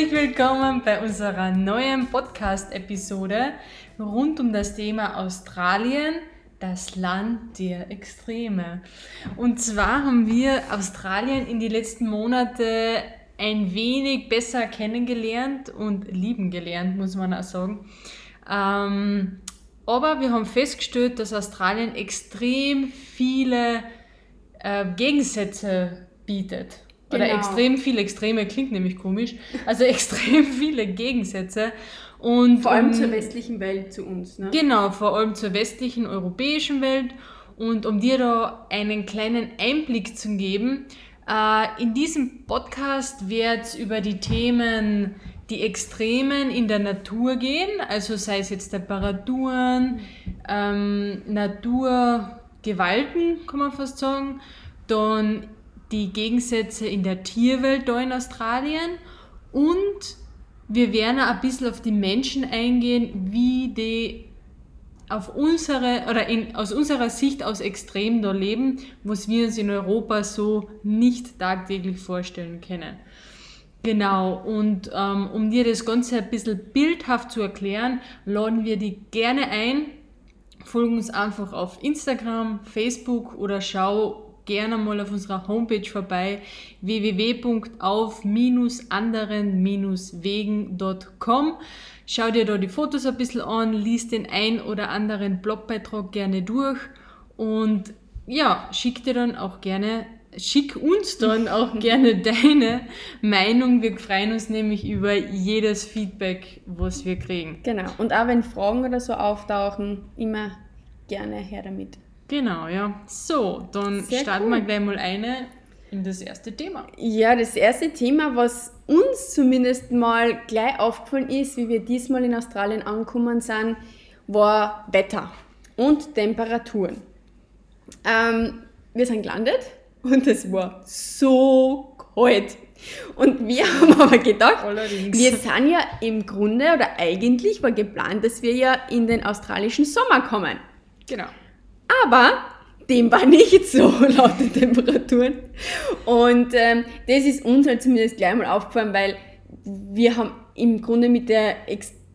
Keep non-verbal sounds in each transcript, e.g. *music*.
Herzlich willkommen bei unserer neuen Podcast-Episode rund um das Thema Australien, das Land der Extreme. Und zwar haben wir Australien in den letzten Monaten ein wenig besser kennengelernt und lieben gelernt, muss man auch sagen. Ähm, aber wir haben festgestellt, dass Australien extrem viele äh, Gegensätze bietet. Oder genau. extrem viele Extreme klingt nämlich komisch. Also *laughs* extrem viele Gegensätze. Und, vor allem um, zur westlichen Welt zu uns. Ne? Genau, vor allem zur westlichen europäischen Welt. Und um dir da einen kleinen Einblick zu geben, äh, in diesem Podcast wird es über die Themen die Extremen in der Natur gehen, also sei es jetzt Temperaturen, ähm, Naturgewalten, kann man fast sagen, dann die Gegensätze in der Tierwelt da in Australien und wir werden ein bisschen auf die Menschen eingehen, wie die auf unsere oder in, aus unserer Sicht aus extrem da leben, was wir uns in Europa so nicht tagtäglich vorstellen können. Genau, und ähm, um dir das Ganze ein bisschen bildhaft zu erklären, laden wir die gerne ein. Folgen uns einfach auf Instagram, Facebook oder schau gerne mal auf unserer Homepage vorbei www.auf-anderen-wegen.com. Schau dir da die Fotos ein bisschen an, liest den ein oder anderen Blogbeitrag gerne durch und ja, schick dir dann auch gerne schick uns dann *laughs* auch gerne deine Meinung. Wir freuen uns nämlich über jedes Feedback, was wir kriegen. Genau. Und auch wenn Fragen oder so auftauchen, immer gerne her damit. Genau, ja. So, dann Sehr starten cool. wir gleich mal eine in das erste Thema. Ja, das erste Thema, was uns zumindest mal gleich aufgefallen ist, wie wir diesmal in Australien angekommen sind, war Wetter und Temperaturen. Ähm, wir sind gelandet und es war so kalt. Und wir *laughs* haben aber gedacht, Allerdings. wir sind ja im Grunde oder eigentlich war geplant, dass wir ja in den australischen Sommer kommen. Genau. Aber dem war nicht so *laughs* laut den Temperaturen. Und ähm, das ist uns halt zumindest gleich mal aufgefallen, weil wir haben im Grunde mit der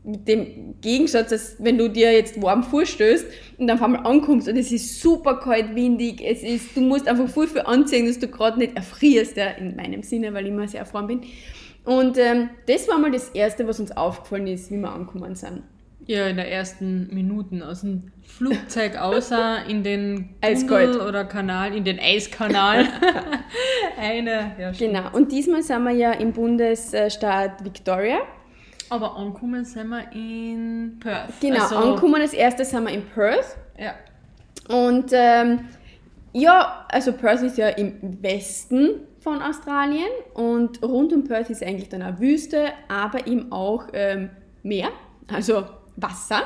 mit dem Gegensatz, dass wenn du dir jetzt warm vorstößt und dann auf einmal ankommst und es ist super kalt, windig, es ist, du musst einfach voll viel anziehen, dass du gerade nicht erfrierst, ja, in meinem Sinne, weil ich immer sehr erfahren bin. Und ähm, das war mal das Erste, was uns aufgefallen ist, wie wir angekommen sind. Ja, in der ersten Minuten aus dem Flugzeug außer in den Tunnel oder Kanal, in den Eiskanal. *laughs* Eine, ja, Genau, und diesmal sind wir ja im Bundesstaat Victoria. Aber angekommen sind wir in Perth. Genau, also, angekommen als erstes sind wir in Perth. Ja. Und ähm, ja, also Perth ist ja im Westen von Australien und rund um Perth ist eigentlich dann eine Wüste, aber eben auch ähm, Meer, also Wasser.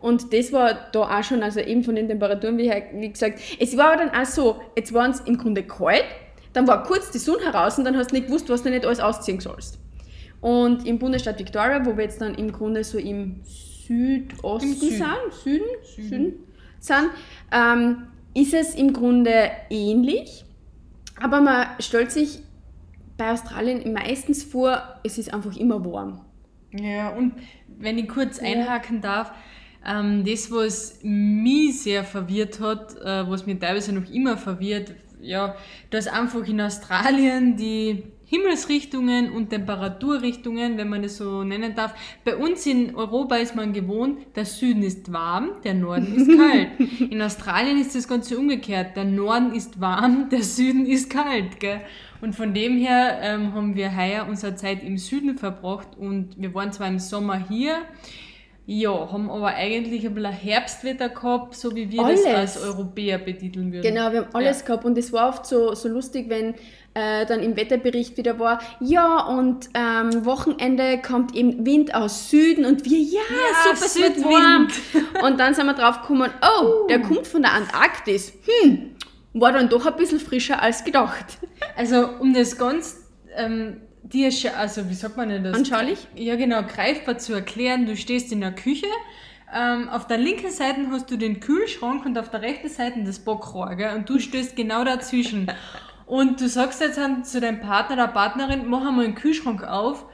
Und das war da auch schon, also eben von den Temperaturen, wie, wie gesagt, es war aber dann auch so, jetzt waren es im Grunde kalt, dann war kurz die Sonne heraus und dann hast du nicht gewusst, was du nicht alles ausziehen sollst. Und im Bundesstaat Victoria, wo wir jetzt dann im Grunde so im Südosten Im Süden. sind, Süden, Süden. Süden sind, ähm, ist es im Grunde ähnlich, aber man stellt sich bei Australien meistens vor, es ist einfach immer warm. Ja, und wenn ich kurz einhaken darf, ähm, das, was mich sehr verwirrt hat, äh, was mir teilweise noch immer verwirrt, ja, dass einfach in Australien die Himmelsrichtungen und Temperaturrichtungen, wenn man das so nennen darf. Bei uns in Europa ist man gewohnt, der Süden ist warm, der Norden ist *laughs* kalt. In Australien ist das Ganze umgekehrt. Der Norden ist warm, der Süden ist kalt. Gell? Und von dem her ähm, haben wir heuer unsere Zeit im Süden verbracht und wir waren zwar im Sommer hier, ja, haben aber eigentlich ein bisschen Herbstwetter gehabt, so wie wir alles. das als Europäer betiteln würden. Genau, wir haben alles ja. gehabt und es war oft so, so lustig, wenn äh, dann im Wetterbericht wieder war, ja und ähm, Wochenende kommt eben Wind aus Süden und wir, ja, ja super, es wird warm. Und dann sind wir drauf gekommen, oh, uh. der kommt von der Antarktis. Hm, war dann doch ein bisschen frischer als gedacht. Also um das ganz... Ähm, dir, also wie sagt man denn das? Anschaulich? Ja, genau, greifbar zu erklären. Du stehst in der Küche, ähm, auf der linken Seite hast du den Kühlschrank und auf der rechten Seite das Backrohr, gell? und du stößt genau dazwischen. *laughs* Und du sagst jetzt zu deinem Partner oder Partnerin, mach einmal einen Kühlschrank auf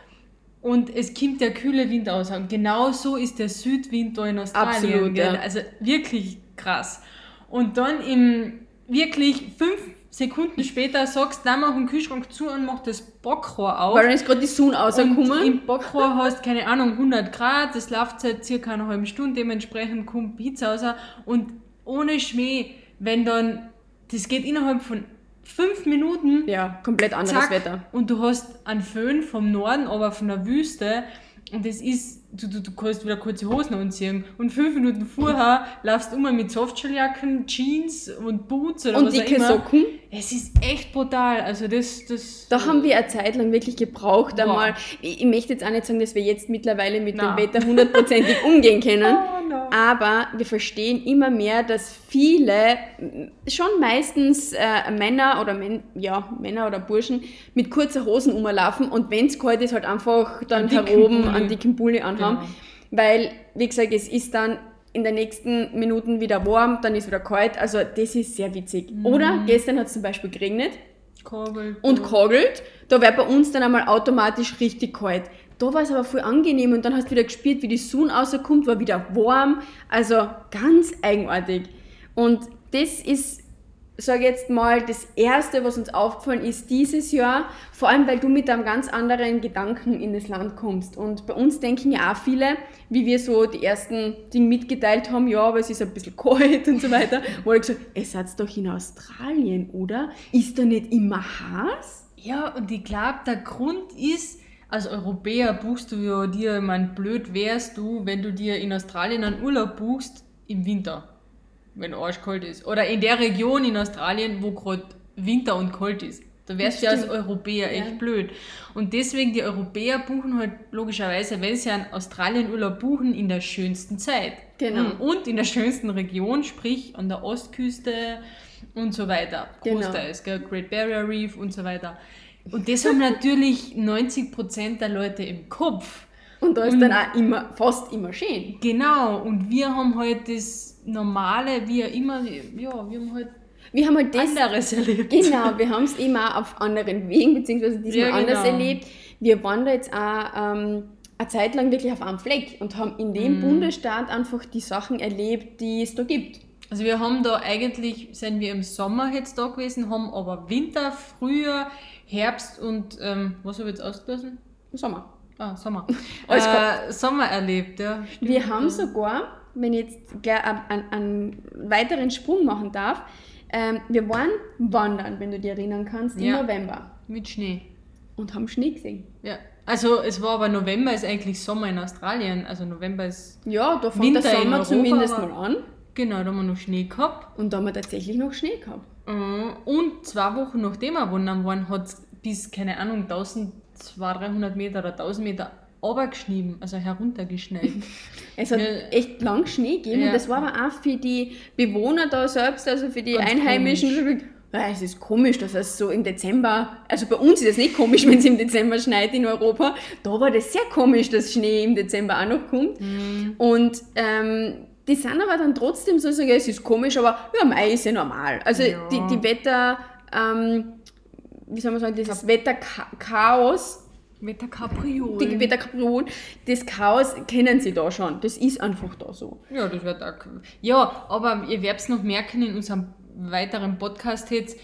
und es kommt der kühle Wind aus. Und genau so ist der Südwind da in Australien. Absolut, ja. Also wirklich krass. Und dann im wirklich fünf Sekunden später sagst dann mach den Kühlschrank zu und mach das Backrohr auf. Weil dann ist gerade die Sonne und rausgekommen. im Backrohr hast keine Ahnung 100 Grad, das läuft seit circa einer halben Stunde, dementsprechend kommt Pizza raus und ohne Schmäh, wenn dann, das geht innerhalb von fünf Minuten, Ja, komplett anderes zack, Wetter. und du hast einen Föhn vom Norden, aber von der Wüste und das ist, du, du, du kannst wieder kurze Hosen anziehen und fünf Minuten vorher laufst du immer mit Softshelljacken, Jeans und Boots oder Und was auch dicke immer. Socken. Es ist echt brutal, also das, das... Da haben wir eine Zeit lang wirklich gebraucht, einmal. Ich, ich möchte jetzt auch nicht sagen, dass wir jetzt mittlerweile mit Na. dem Wetter hundertprozentig *laughs* umgehen können. Oh, no. Aber wir verstehen immer mehr, dass viele, schon meistens äh, Männer oder Men ja, Männer oder Burschen mit kurzer Hosen rumlaufen und wenn es kalt ist, halt einfach dann heroben Pulli. einen dicken Pulli anhaben. Genau. Weil, wie gesagt, es ist dann in den nächsten Minuten wieder warm, dann ist wieder kalt. Also das ist sehr witzig. Mhm. Oder gestern hat es zum Beispiel geregnet Kabel. und kogelt. Da wird bei uns dann einmal automatisch richtig kalt. Da war es aber voll angenehm und dann hast du wieder gespürt, wie die Sonne rauskommt, war wieder warm. Also ganz eigenartig. Und das ist, sage jetzt mal, das Erste, was uns aufgefallen ist dieses Jahr. Vor allem, weil du mit einem ganz anderen Gedanken in das Land kommst. Und bei uns denken ja auch viele, wie wir so die ersten Dinge mitgeteilt haben, ja, aber es ist ein bisschen *laughs* kalt und so weiter. Wo ich gesagt, ihr seid doch in Australien, oder? Ist da nicht immer heiß? Ja, und ich glaube, der Grund ist, als Europäer buchst du ja dir, ich mein, blöd wärst du, wenn du dir in Australien einen Urlaub buchst im Winter, wenn arschkalt ist. Oder in der Region in Australien, wo gerade Winter und kalt ist. Da wärst du ja als. Europäer echt Ja. blöd. Und deswegen, die Europäer buchen halt logischerweise, wenn sie einen Australien-Urlaub buchen, in der schönsten Zeit. Genau. Mm, Und in der schönsten Region, sprich an der Ostküste und so weiter. Genau. Großteils, gell? Great Barrier Reef und so weiter. Und das haben natürlich 90% der Leute im Kopf. Und da ist Und- dann auch immer, fast immer schön. Genau, und wir haben halt das Normale, wie immer, ja, wir haben halt Wir haben halt das, anderes erlebt. genau, wir haben es auch auf anderen Wegen, beziehungsweise diesmal Ja, anders genau. erlebt. Wir waren da jetzt auch ähm, eine Zeit lang wirklich auf einem Fleck und haben in Mhm. dem Bundesstaat einfach die Sachen erlebt, die es da gibt. Also wir haben da eigentlich, sind wir im Sommer jetzt da gewesen, haben aber Winter, Frühjahr, Herbst und, ähm, was habe ich jetzt ausgelassen? Im Sommer. Ah, Sommer. *laughs* Äh, Sommer erlebt, ja. stimmt. Wir haben sogar, wenn ich jetzt gleich einen, einen, weiteren Sprung machen darf, ähm, wir waren wandern, wenn du dich erinnern kannst, im Ja. November Mit Schnee. und haben Schnee gesehen. Ja. Also es war aber November ist eigentlich Sommer in Australien. Also November ist, Ja, da fängt Winter der Sommer Europa, zumindest mal an. genau, da haben wir noch Schnee gehabt. Und da haben wir tatsächlich noch Schnee gehabt. Äh, Und zwei Wochen nachdem wir wandern waren, hat es bis, keine Ahnung, 1200, 300 Meter oder 1000 Meter runtergeschnitten, also heruntergeschneit. Es *laughs* hat Ja. echt lang Schnee gegeben Ja. und das war aber auch für die Bewohner da selbst, also für die Ganz Einheimischen, komisch. es ist komisch, dass es so im Dezember, also bei uns ist es nicht komisch, *laughs* wenn es im Dezember schneit in Europa, da war das sehr komisch, dass Schnee im Dezember auch noch kommt. Mhm. Und ähm, die sind aber dann trotzdem so, sagen, es ist komisch, aber ja, Mai ist ja normal. Also Ja. die, die Wetter, ähm, wie soll man sagen, dieses Wetterchaos, Wetter Capriol. die Wetterkapriolen, das Chaos kennen sie da schon. Das ist einfach da so. Ja, das wird auch. Ja, aber ihr werdet es noch merken in unserem weiteren Podcast jetzt.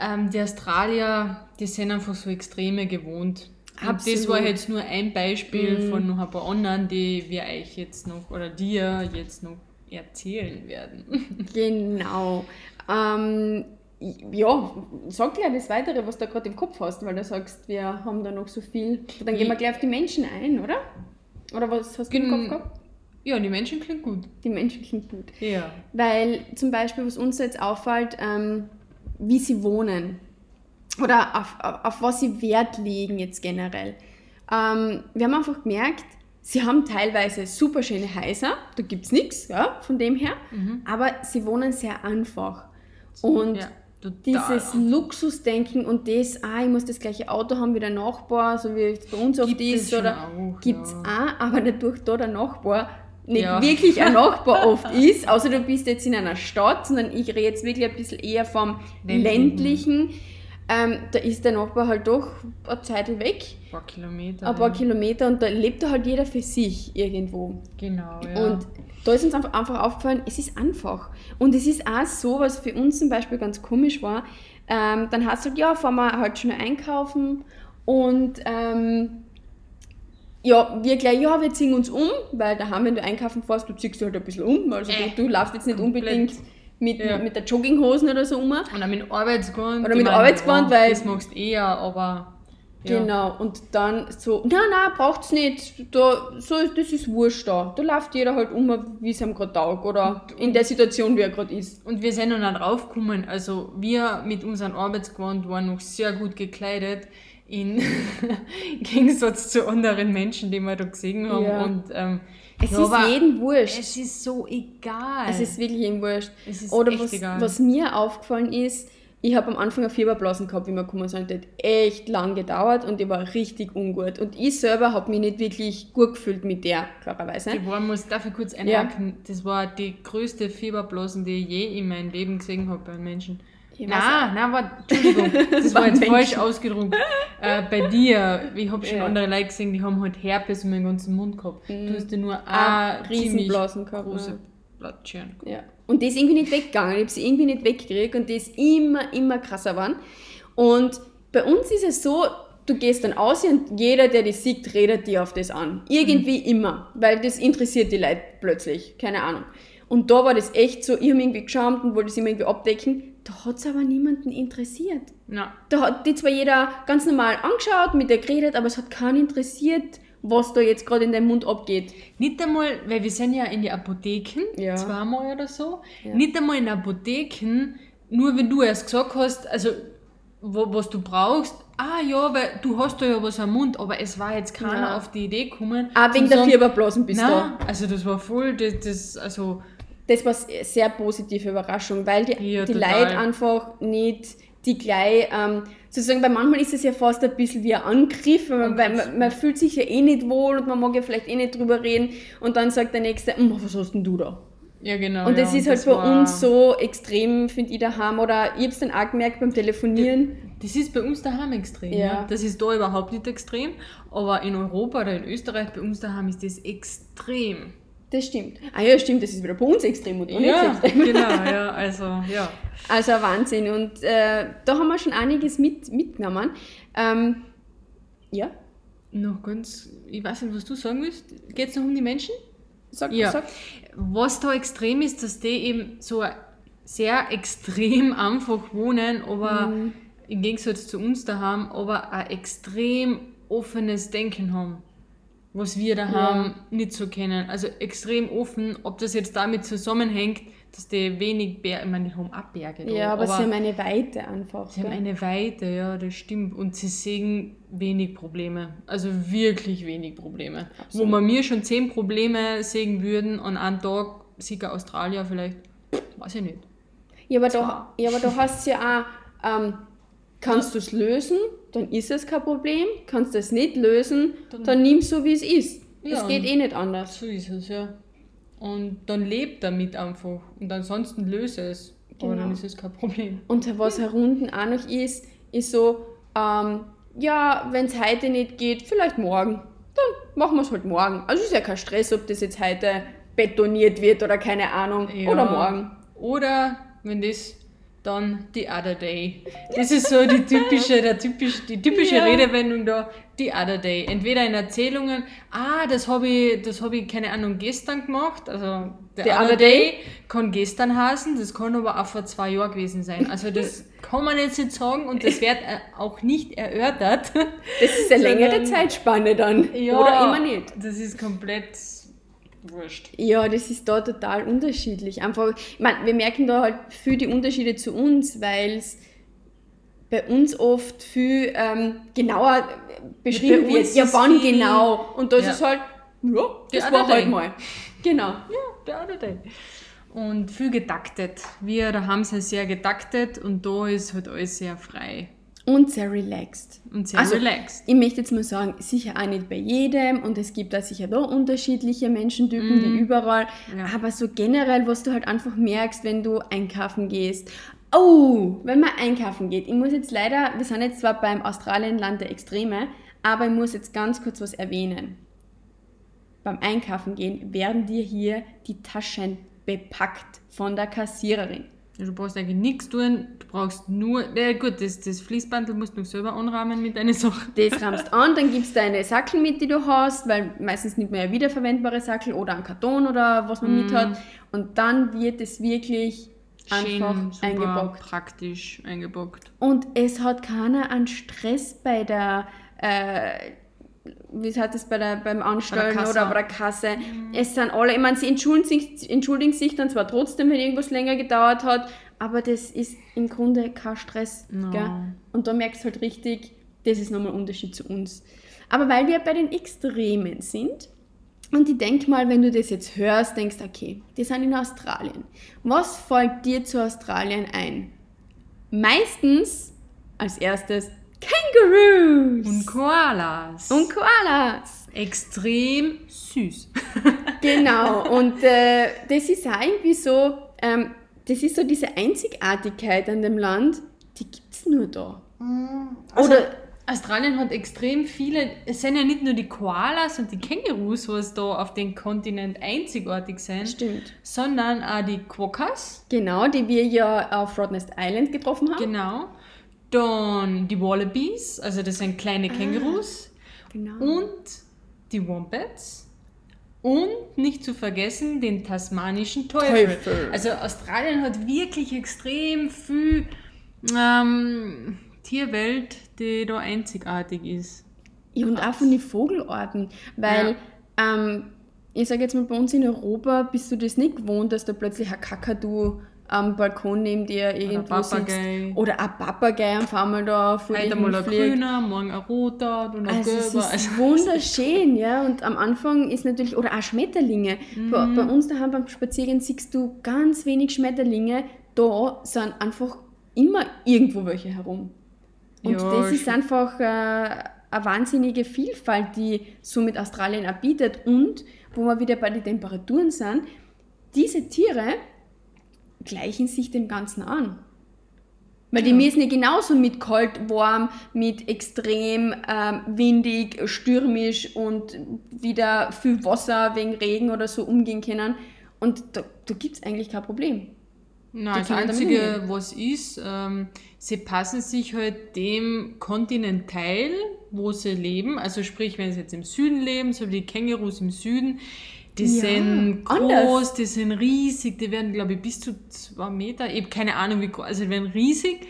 Ähm, die Australier, die sind einfach so Extreme gewohnt. Und Absolut. das war jetzt nur ein Beispiel von noch ein paar anderen, die wir euch jetzt noch oder dir jetzt noch erzählen werden. *laughs* Genau. Ähm, ja, sag gleich das Weitere, was du gerade im Kopf hast, weil du sagst, wir haben da noch so viel. Dann gehen wir gleich auf die Menschen ein, oder? Oder was hast du im Gen- Kopf gehabt? Ja, die Menschen klingt gut. Die Menschen sind gut. Ja. Weil zum Beispiel, was uns jetzt auffällt, ähm, wie sie wohnen oder auf, auf, auf was sie Wert legen jetzt generell. Ähm, wir haben einfach gemerkt, sie haben teilweise super schöne Häuser, da gibt es nichts ja, von dem her, aber sie wohnen sehr einfach. Und ja, total. dieses Luxusdenken und das, ah, ich muss das gleiche Auto haben wie der Nachbar, so wie es bei uns oft Gibt ist, oder auch, gibt es ja. auch, aber dadurch da der Nachbar nicht Ja. wirklich ein Nachbar *laughs* oft ist, außer du bist jetzt in einer Stadt, sondern ich rede jetzt wirklich ein bisschen eher vom Ländlichen. ländlichen. Ähm, da ist der Nachbar halt doch eine Zeit weg. Ein paar Kilometer. Ein paar ja. Kilometer und da lebt halt jeder für sich irgendwo. Genau, ja. Und da ist uns einfach, aufgefallen, es ist einfach. Und es ist auch so, was für uns zum Beispiel ganz komisch war. Ähm, dann hast du halt, ja, fahren wir halt schnell einkaufen und ähm, ja, wir gleich, ja, wir ziehen uns um, weil daheim, wenn du einkaufen fährst, du ziehst dich halt ein bisschen um. Also Äh, du, du laufst jetzt nicht komplett. unbedingt mit, Ja. mit der Jogginghosen oder so um. Und auch mit Arbeitsgewand. Oder mit Arbeitsgewand, ja, weil- Das magst eher, aber. Ja. Genau, und dann so, na, na, braucht's nicht, da, so, das ist wurscht da. Da läuft jeder halt um, wie es ihm gerade taugt oder in der Situation, wie er gerade ist. Und wir sind noch nicht draufgekommen. Also, wir mit unserem Arbeitsgewand waren noch sehr gut gekleidet. In *laughs* Gegensatz zu anderen Menschen, die wir da gesehen haben. Ja. Und, ähm, Es ja, ist jedem wurscht. Es ist so egal. Es ist wirklich jedem wurscht. Es ist Oder was, egal. was mir aufgefallen ist, ich habe am Anfang eine Fieberblasen gehabt, wie wir gekommen sind. Das hat echt lang gedauert und ich war richtig ungut. Und ich selber habe mich nicht wirklich gut gefühlt mit der, klarerweise. Die war, muss dafür kurz einhaken, das war die größte Fieberblasen, die ich je in meinem Leben gesehen habe bei Menschen. Nein, nein, war, Entschuldigung, *laughs* das war jetzt falsch ausgedrückt. Äh, bei dir, ich habe schon Ja. andere Leute gesehen, die haben halt Herpes in meinem ganzen Mund gehabt. Du hast ja nur Ah, eine Riesenblasen gehabt, große ja. Blattscheren. Ja. Und die ist irgendwie nicht weggegangen. Ich habe sie irgendwie nicht weggekriegt und die ist immer, immer krasser geworden. Und bei uns ist es so, du gehst dann aus und jeder, der dich sieht, redet dir auf das an. Irgendwie immer. Weil das interessiert die Leute plötzlich. Keine Ahnung. Und da war das echt so, ich habe irgendwie geschaut und wollte es immer irgendwie abdecken. Da hat es aber niemanden interessiert. Na, Da hat die zwar jeder ganz normal angeschaut, mit der geredet, aber es hat keinen interessiert, was da jetzt gerade in deinem Mund abgeht. nicht einmal, weil wir sind ja in die Apotheken, Ja. zweimal oder so, Ja. nicht einmal in Apotheken, nur wenn du erst gesagt hast, also wo, was du brauchst, ah ja, weil du hast da ja was am Mund, aber es war jetzt keiner Ja. auf die Idee gekommen. Auch wegen der Fieberblasen bist du da. Nein, also das war voll, das, das also das war eine sehr positive Überraschung, weil die, Ja, die total. Leute einfach nicht die gleich, ähm, sozusagen, weil manchmal ist es ja fast ein bisschen wie ein Angriff, weil, man, man, man fühlt sich ja eh nicht wohl und man mag ja vielleicht eh nicht drüber reden und dann sagt der Nächste, "Hm, was hast denn du da? ja genau. Und das ja, ist halt das bei uns so extrem, finde ich, daheim. Oder ich habe es dann auch gemerkt beim Telefonieren. Das ist bei uns daheim extrem. Ja. Ja. Das ist da überhaupt nicht extrem, aber in Europa oder in Österreich bei uns daheim ist das extrem. Das stimmt. Ah ja, stimmt, das ist wieder bei uns extrem und bei uns Ja, extrem. genau, ja, *laughs* also ja. Also ein Wahnsinn. Und äh, da haben wir schon einiges mit, mitgenommen. Ähm, ja, Noch ganz, ich weiß nicht, was du sagen willst. Geht es noch um die Menschen? sag, Ja. sag. Was da extrem ist, dass die eben so sehr extrem *laughs* einfach wohnen, aber Mhm. im Gegensatz zu uns daheim, aber ein extrem offenes Denken haben. Was wir daheim nicht so kennen. Also extrem offen, ob das jetzt damit zusammenhängt, dass die wenig Berge, ich meine, die haben auch Berge da, Ja, aber, sie haben eine Weite einfach. Sie haben gell? eine Weite, ja, das stimmt. Und sie sehen wenig Probleme. Also wirklich wenig Probleme. Absolut. Wo man mir schon zehn Probleme sehen würden, an einem Tag sieht ein Australier vielleicht, weiß ich nicht. Ja, aber da, ja, aber da *laughs* hast du ja auch, ähm, kannst du es lösen, dann ist es kein Problem. Kannst du es nicht lösen, dann, Dann- nimm es so, wie es ist. Ja, es geht eh nicht anders. So ist es, ja. Und dann lebt damit einfach. Und ansonsten löse es. Aber Genau. dann ist es kein Problem. Und was herunten auch noch ist, ist so, ähm, ja, wenn es heute nicht geht, vielleicht morgen. Dann machen wir es halt morgen. Also ist ja kein Stress, ob das jetzt heute betoniert wird oder keine Ahnung. Ja. Oder morgen. Oder wenn das dann the other day. Das ist so die typische, der typisch, die typische Ja. Redewendung da, the other day. Entweder in Erzählungen, ah, das habe ich, das habe ich, keine Ahnung, gestern gemacht, also the, The other, other day, kann gestern heißen, das kann aber auch vor zwei Jahren gewesen sein. Also das *laughs* kann man jetzt nicht sagen und das wird äh, auch nicht erörtert. Das ist eine längere Zeitspanne dann. Oder immer nicht. Das ist komplett wurscht. Ja, das ist da total unterschiedlich. Einfach, ich meine, wir merken da halt viel die Unterschiede zu uns, weil es bei uns oft viel ähm, genauer beschrieben wird. Ja, ist wann genau? Und da ist Ja. es halt, ja, das Ja, war halt mal. Genau. Ja, der other day. Und viel getaktet. Wir da haben sie sehr getaktet und da ist halt alles sehr frei. Und sehr relaxed. Und sehr Also, relaxed. Ich möchte jetzt mal sagen, sicher auch nicht bei jedem und es gibt da sicher da unterschiedliche Menschentypen, wie überall. Ja. Aber so generell, was du halt einfach merkst, wenn du einkaufen gehst. Oh, wenn man einkaufen geht. Ich muss jetzt leider, wir sind jetzt zwar beim Australienland der Extreme, aber ich muss jetzt ganz kurz was erwähnen. Beim Einkaufen gehen werden dir hier die Taschen bepackt von der Kassiererin. Du brauchst eigentlich nichts tun, du brauchst nur, ja gut, das, das Fließbandel musst du selber anrahmen mit deinen Sachen. Das rammst an, dann gibst du deine Sackel mit, die du hast, weil meistens nimmt man ja wiederverwendbare Sackel oder einen Karton oder was man mit hat. Und dann wird es wirklich einfach Schön, super eingebockt. praktisch eingebockt. Und es hat keiner einen Stress bei der, äh, wie hat es bei der, beim Anstellen Kasse. oder bei der Kasse. Es sind alle, ich meine, sie entschuldigen sich, entschuldigen sich dann zwar trotzdem, wenn irgendwas länger gedauert hat, aber das ist im Grunde kein Stress. No. Gell? Und da merkst du halt richtig, das ist nochmal ein Unterschied zu uns. Aber weil wir bei den Extremen sind, und ich denke mal, wenn du das jetzt hörst, denkst okay, die sind in Australien. Was fällt dir zu Australien ein? Meistens als erstes Kangaroos Und Koalas. und Koalas. Extrem süß. *laughs* Genau, und äh, das ist auch irgendwie so, ähm, das ist so diese Einzigartigkeit an dem Land, die gibt es nur da. Also, Oder Australien hat extrem viele, es sind ja nicht nur die Koalas und die Kängurus, was da auf dem Kontinent einzigartig sind, Stimmt. sondern auch die Quokkas, Genau, die wir ja auf Rottnest Island getroffen haben. genau. Dann die Wallabies, also das sind kleine Kängurus. Genau. Und die Wombats. Und nicht zu vergessen den tasmanischen Teufel. Teufel. Also Australien hat wirklich extrem viel ähm, Tierwelt, die da einzigartig ist. Ja, und auch von den Vogelarten, weil ähm, ich sage jetzt mal, bei uns in Europa bist du das nicht gewohnt, dass da plötzlich ein Kakadu am Balkon neben dir irgendwo Papagei. sitzt. Oder ein Papagei einfach mal da vor Heute mal ein hinfliegt. grüner, morgen ein roter, dann ein Also es gelber. ist *laughs* wunderschön, ja. Und am Anfang ist natürlich, oder auch Schmetterlinge. Bei, Mhm. bei uns daheim beim Spaziergehen siehst du ganz wenig Schmetterlinge. Da sind einfach immer irgendwo welche herum. Und Ja, das ist einfach äh, eine wahnsinnige Vielfalt, die somit Australien auch bietet. Und wo wir wieder bei den Temperaturen sind, diese Tiere gleichen sich dem Ganzen an. Weil die Ja. müssen ja genauso mit kalt, warm, mit extrem ähm, windig, stürmisch und wieder viel Wasser wegen Regen oder so umgehen können. Und da, da gibt es eigentlich kein Problem. Nein, das Einzige, was ist, ähm, sie passen sich halt dem Kontinentteil, wo sie leben. Also sprich, wenn sie jetzt im Süden leben, so wie die Kängurus im Süden, die Ja, sind groß, anders. die sind riesig, die werden, glaube ich, bis zu zwei Meter. Ich habe keine Ahnung, wie groß, also die werden riesig.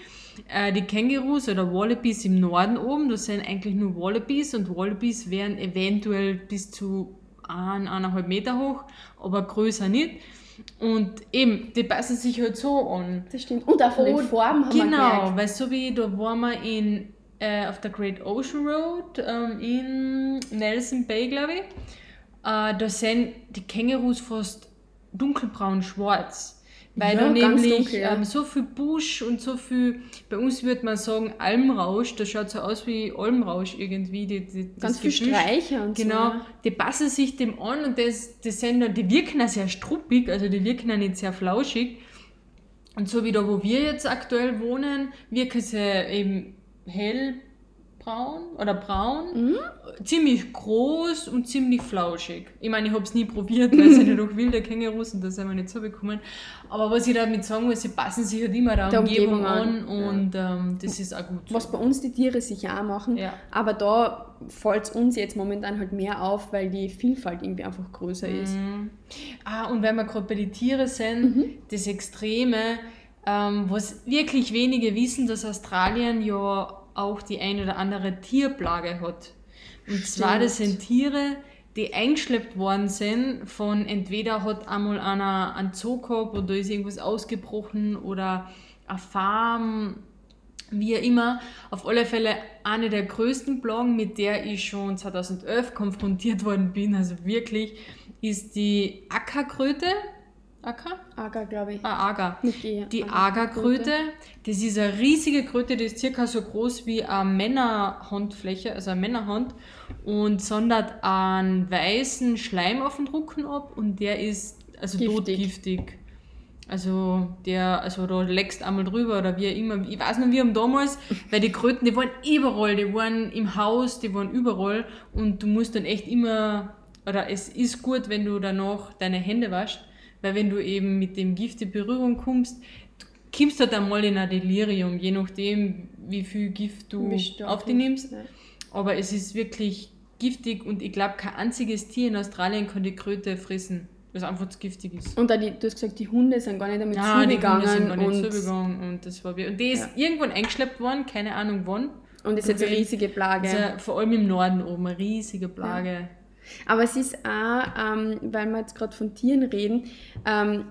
Äh, die Kängurus oder Wallabies im Norden oben, das sind eigentlich nur Wallabies und Wallabies wären eventuell bis zu ein, eineinhalb Meter hoch, aber größer nicht. Und eben, die passen sich halt so an. Das stimmt. Und auch von den Farben haben Genau, weil so wie da waren wir in, äh, auf der Great Ocean Road ähm, in Nelson Bay, glaube ich. Äh, da sind die Kängurus fast dunkelbraun-schwarz. Weil Ja, da nämlich dunkel, ja. ähm, so viel Busch und so viel, bei uns würde man sagen Almrausch, das schaut so aus wie Almrausch irgendwie. Die, die, das Ganz viel Gebüsch. Streicher und Genau, so. die passen sich dem an und das, das sind dann, die wirken auch sehr struppig, also die wirken auch nicht sehr flauschig. Und so wie da, wo wir jetzt aktuell wohnen, wirken sie eben hellbraun oder braun, ziemlich groß und ziemlich flauschig. Ich meine, ich habe es nie probiert, weil sie *laughs* durch wilde Kängurus und das haben wir nicht so bekommen. Aber was ich damit sagen will, sie passen sich halt immer der, Der Umgebung, Umgebung an, an, ja. und ähm, das ist auch gut. Was bei uns die Tiere sicher auch machen. Ja. Aber da fällt es uns jetzt momentan halt mehr auf, weil die Vielfalt irgendwie einfach größer ist. Mhm. Ah, und wenn wir gerade bei den Tieren sind, Mhm. das Extreme, ähm, was wirklich wenige wissen, dass Australien ja auch die ein oder andere Tierplage hat. Und zwar, das Stimmt. sind Tiere, die eingeschleppt worden sind von entweder hat einmal einer einen Zoo gehabt oder ist irgendwas ausgebrochen oder eine Farm, wie auch immer. Auf alle Fälle eine der größten Plagen, mit der ich schon 2011 konfrontiert worden bin, also wirklich, ist die Ackerkröte. Acker? Agar, glaube ich. Ah, G, Die Agar- Agerkröte, das ist eine riesige Kröte, die ist circa so groß wie eine Männerhandfläche, also eine Männerhand, und sondert einen weißen Schleim auf den Rücken ab und der ist also Giftig. totgiftig. Also der, also da leckst einmal drüber oder wie auch immer. Ich weiß noch, wir haben damals, weil die Kröten, die waren überall, die waren im Haus, die waren überall und du musst dann echt immer, oder es ist gut, wenn du danach deine Hände waschst, weil wenn du eben mit dem Gift in Berührung kommst, du kommst halt einmal in ein Delirium, je nachdem, wie viel Gift du auf dich nimmst. Ja. Aber es ist wirklich giftig und ich glaube, kein einziges Tier in Australien kann die Kröte fressen, weil es einfach zu giftig ist. Und die, du hast gesagt, die Hunde sind gar nicht damit Ja, die Hunde sind zugegangen. gar nicht und, zugegangen und das war wir- Und die ist irgendwann eingeschleppt worden, keine Ahnung wann. und ist jetzt eine riesige Plage. Also, vor allem im Norden oben, eine riesige Plage. Aber es ist auch, ähm, weil wir jetzt gerade von Tieren reden, ähm,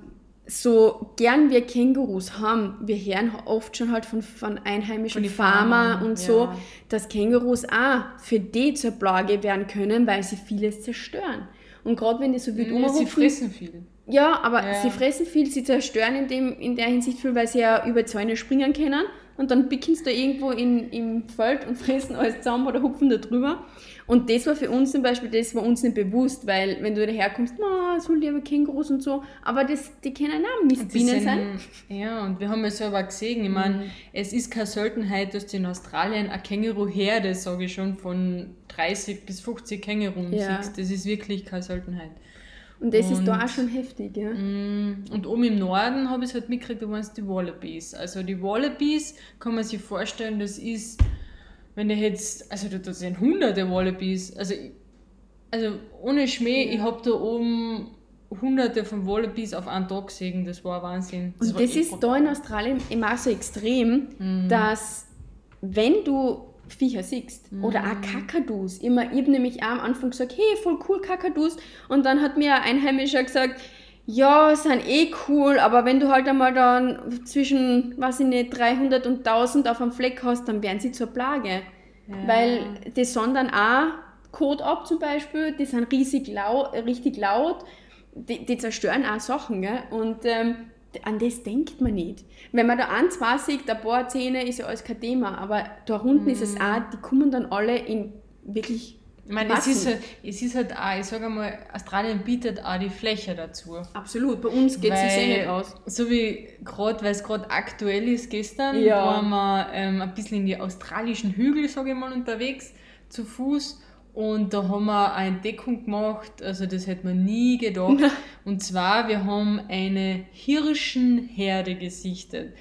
so gern wir Kängurus haben, wir hören oft schon halt von, von einheimischen Von Farmern, und so, ja. dass Kängurus auch für die zur Plage werden können, weil sie vieles zerstören. Und gerade wenn die so wild Ja, sie umrufen, fressen viel. ja, aber Ja. sie fressen viel, sie zerstören in, dem, in der Hinsicht viel, weil sie ja über Zäune springen können und dann picken sie da irgendwo in, im Feld und *laughs* fressen alles zusammen oder hupfen da drüber. Und das war für uns zum Beispiel, das war uns nicht bewusst, weil wenn du daherkommst, na, so liebe Kängurus und so, aber das, die können auch Mistbienen sind- sein. Ja, und wir haben ja selber gesehen, ich meine, es ist keine Seltenheit, dass du in Australien eine Känguru-Herde, sage ich schon, von 30 bis 50 Kängurus Ja. siehst. Das ist wirklich keine Seltenheit. Und das ist da Und- auch schon heftig, ja. Mm, Und oben im Norden habe ich es halt mitgekriegt, da waren es die Wallabies. Also die Wallabies kann man sich vorstellen, das ist, wenn ich jetzt, also da, sind hunderte Wallabies. Also, also ohne Schmäh, ich habe da oben hunderte von Wallabies auf einen Tag gesehen, das war Wahnsinn. Und war das echt ist da in Australien immer so extrem, dass wenn du Viecher siehst oder auch Kakadus, immer, ich habe nämlich auch am Anfang gesagt, hey, voll cool Kakadus und dann hat mir ein Einheimischer gesagt, ja, sind eh cool, aber wenn du halt einmal dann zwischen, weiß ich nicht, 300 und 1000 auf einem Fleck hast, dann werden sie zur Plage. Weil die sondern auch Kot ab zum Beispiel, die sind riesig laut, richtig laut, die, die zerstören auch Sachen. Gell? Und ähm, an das denkt man nicht. Wenn man da ein, zwei sieht, ein paar Zähne, ist ja alles kein Thema, aber da unten ist es auch, die kommen dann alle in wirklich Ich meine, es ist, halt, es ist halt auch, ich sage mal, Australien bietet auch die Fläche dazu. Absolut, bei uns geht es eh nicht aus. So wie gerade, weil es gerade aktuell ist, gestern Ja. waren wir ähm, ein bisschen in die australischen Hügel, sage ich mal, unterwegs, zu Fuß. Und da haben wir eine Entdeckung gemacht, also das hätte man nie gedacht. Und zwar, wir haben eine Hirschenherde gesichtet.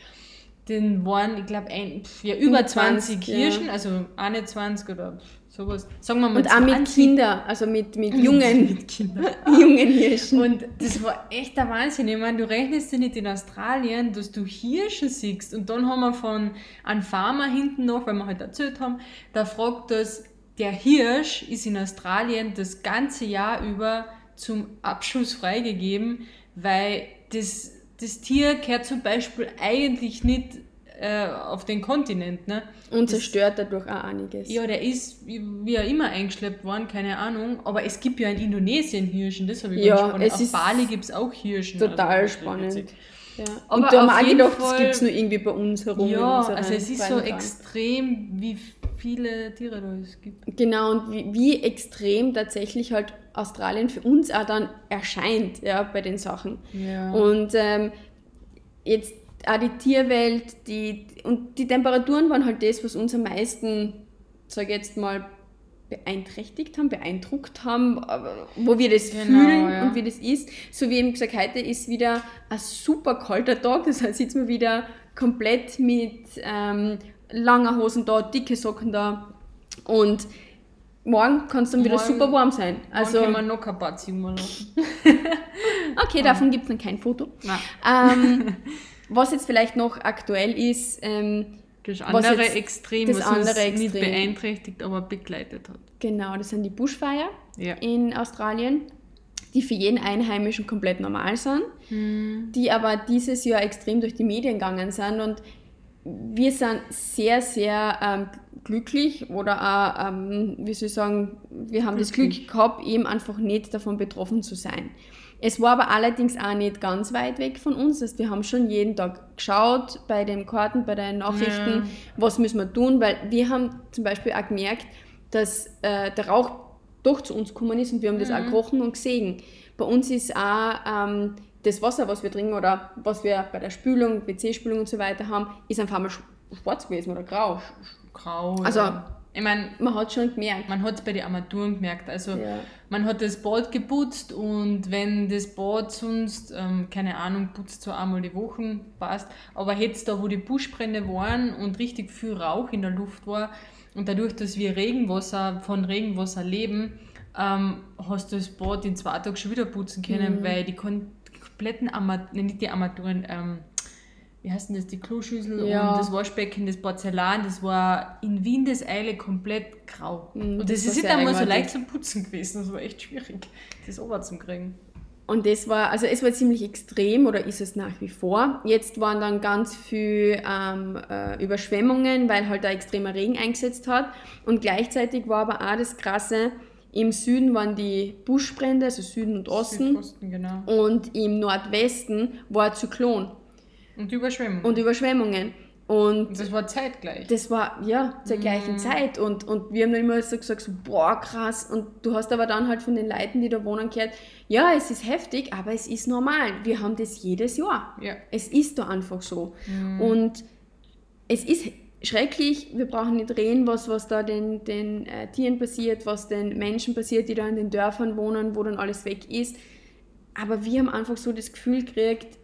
Den waren, ich glaube, ja, über 20, 20 ja. Hirschen, also 21 oder sowas. Sagen wir mal Und auch mit 20 Kindern, also mit, mit jungen, *laughs* mit Kindern. *laughs* jungen Hirschen. Und das war echt der Wahnsinn. Ich meine, du rechnest dir nicht in Australien, dass du Hirsche siehst. Und dann haben wir von einem Farmer hinten noch, weil wir halt erzählt haben, der fragt das, der Hirsch ist in Australien das ganze Jahr über zum Abschuss freigegeben, weil das, das Tier gehört zum Beispiel eigentlich nicht äh, auf den Kontinent. Ne? Und zerstört dadurch auch einiges. Ja, der ist wie er immer eingeschleppt worden, keine Ahnung. Aber es gibt ja in Indonesien Hirschen, das habe ich Ja, ganz spannend. Auf Bali gibt es auch Hirschen. Total also, spannend. witzig. Ja. Aber Und da haben wir auch gedacht, das gibt es nur irgendwie bei uns herum. Ja, also es ist so extrem, wie viele Tiere da es gibt. Genau, und wie, wie extrem tatsächlich halt Australien für uns auch dann erscheint, ja, bei den Sachen. Ja. Und ähm, jetzt auch die Tierwelt, die, und die Temperaturen waren halt das, was uns am meisten, sage ich jetzt mal, beeinträchtigt haben, beeindruckt haben, wo wir das Genau, fühlen ja. und wie das ist. So wie eben gesagt, heute ist wieder ein super kalter Tag, *laughs* das heißt, sitzen wir wieder komplett mit ähm, langer Hosen da, dicke Socken da und morgen kann es dann wieder Morgen- super warm sein. Also kann man noch ein paar wir noch. *laughs* okay, davon gibt es dann kein Foto. Ähm, *laughs* was jetzt vielleicht noch aktuell ist, ähm, Das andere Extrem, das was uns andere nicht Extrem. beeinträchtigt, aber begleitet hat. genau, das sind die Bushfire Ja. in Australien, die für jeden Einheimischen komplett normal sind, Hm. die aber dieses Jahr extrem durch die Medien gegangen sind und wir sind sehr, sehr ähm, glücklich oder auch, ähm, wie soll ich sagen, wir haben das Glücklich. Glück gehabt, eben einfach nicht davon betroffen zu sein. Es war aber allerdings auch nicht ganz weit weg von uns. Also wir haben schon jeden Tag geschaut bei den Karten, bei den Nachrichten, Ja. was müssen wir tun, weil wir haben zum Beispiel auch gemerkt, dass äh, der Rauch doch zu uns gekommen ist und wir haben das auch gerochen und gesehen. Bei uns ist auch ähm, das Wasser, was wir trinken oder was wir bei der Spülung, WC-Spülung und so weiter haben, ist einfach mal sch- schwarz gewesen oder grau. Grau. Also- ja. Ich meine, Man hat schon gemerkt. man hat es bei den Armaturen gemerkt. Also Ja. man hat das Bad geputzt und wenn das Bad sonst, ähm, keine Ahnung, putzt so einmal die Woche, passt. Aber jetzt da, wo die Buschbrände waren und richtig viel Rauch in der Luft war und dadurch, dass wir Regenwasser, von Regenwasser leben, ähm, hast du das Bad in zwei Tagen schon wieder putzen können, weil die, kon die kompletten Armaturen, nicht die Armaturen, ähm, wie heißt denn das, die Kloschüssel Ja. und das Waschbecken, das Porzellan, das war in Windeseile komplett grau. Mhm, und das das, ist nicht einmal so leicht zum Putzen gewesen. Das war echt schwierig, das ober zu kriegen. Und das war, also es war ziemlich extrem oder ist es nach wie vor. Jetzt waren dann ganz viel ähm, äh, Überschwemmungen, weil halt da extremer Regen eingesetzt hat. Und gleichzeitig war aber auch das Krasse, im Süden waren die Buschbrände, also Süden und Osten. Südosten, genau. Und im Nordwesten war Zyklon Und die Überschwemmung. und Überschwemmungen. Und das war zeitgleich. das war ja zur gleichen Zeit und, und wir haben dann immer so gesagt, so, boah, krass. Und du hast aber dann halt von den Leuten, die da wohnen, gehört, ja, es ist heftig, aber es ist normal. Wir haben das jedes Jahr. ja. Es ist da einfach so. Und es ist schrecklich, wir brauchen nicht reden, was, was da den, den äh, Tieren passiert, was den Menschen passiert, die da in den Dörfern wohnen, wo dann alles weg ist. Aber wir haben einfach so das Gefühl gekriegt,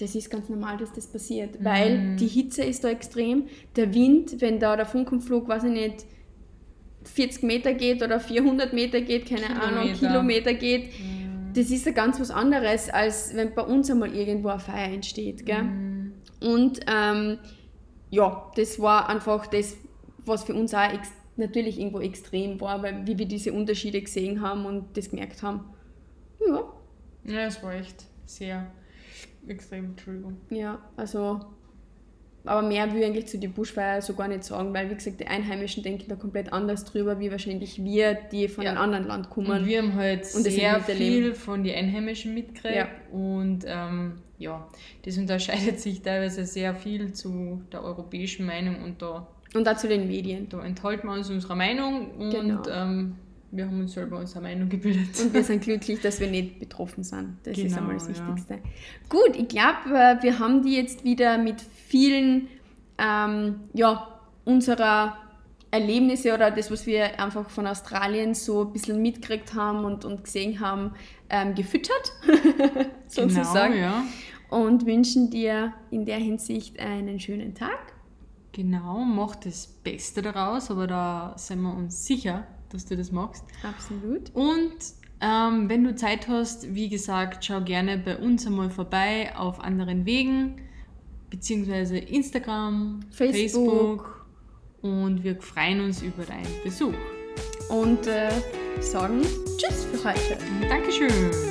das ist ganz normal, dass das passiert, weil die Hitze ist da extrem, der Wind, wenn da der Funkenflug, weiß ich nicht, 40 Meter geht oder 400 Meter geht, keine Ahnung, Kilometer. Kilometer geht, das ist ja ganz was anderes, als wenn bei uns einmal irgendwo ein Feuer entsteht. Gell? Und ähm, ja, das war einfach das, was für uns auch natürlich irgendwo extrem war, weil wie wir diese Unterschiede gesehen haben und das gemerkt haben. Ja, ja, es war echt sehr extrem, Entschuldigung. ja, also. Aber mehr will ich eigentlich zu den Buschfeier so gar nicht sagen, weil wie gesagt, die Einheimischen denken da komplett anders drüber, wie wahrscheinlich wir, die von Ja. einem anderen Land kommen. Und wir haben halt Und sehr viel von den Einheimischen mitgekriegt. Ja. Und ähm, ja, das unterscheidet sich teilweise sehr viel zu der europäischen Meinung und da, Und dazu den Medien. da enthalten wir uns unserer Meinung und Genau. ähm, wir haben uns selber unsere Meinung gebildet. Und wir sind *laughs* glücklich, dass wir nicht betroffen sind. Das ist Genau, einmal das ja. Wichtigste. Gut, ich glaube, wir haben die jetzt wieder mit vielen ähm, ja, unserer Erlebnisse oder das, was wir einfach von Australien so ein bisschen mitgekriegt haben und, und gesehen haben, ähm, gefüttert, *laughs* sozusagen. Genau, ja. Und wünschen dir in der Hinsicht einen schönen Tag. Genau, mach das Beste daraus, aber da sind wir uns sicher, dass du das magst. Absolut. Und ähm, wenn du Zeit hast, wie gesagt, schau gerne bei uns einmal vorbei auf anderen Wegen, beziehungsweise Instagram, Facebook. Facebook und wir freuen uns über deinen Besuch. Und äh, sagen Tschüss für heute. Dankeschön!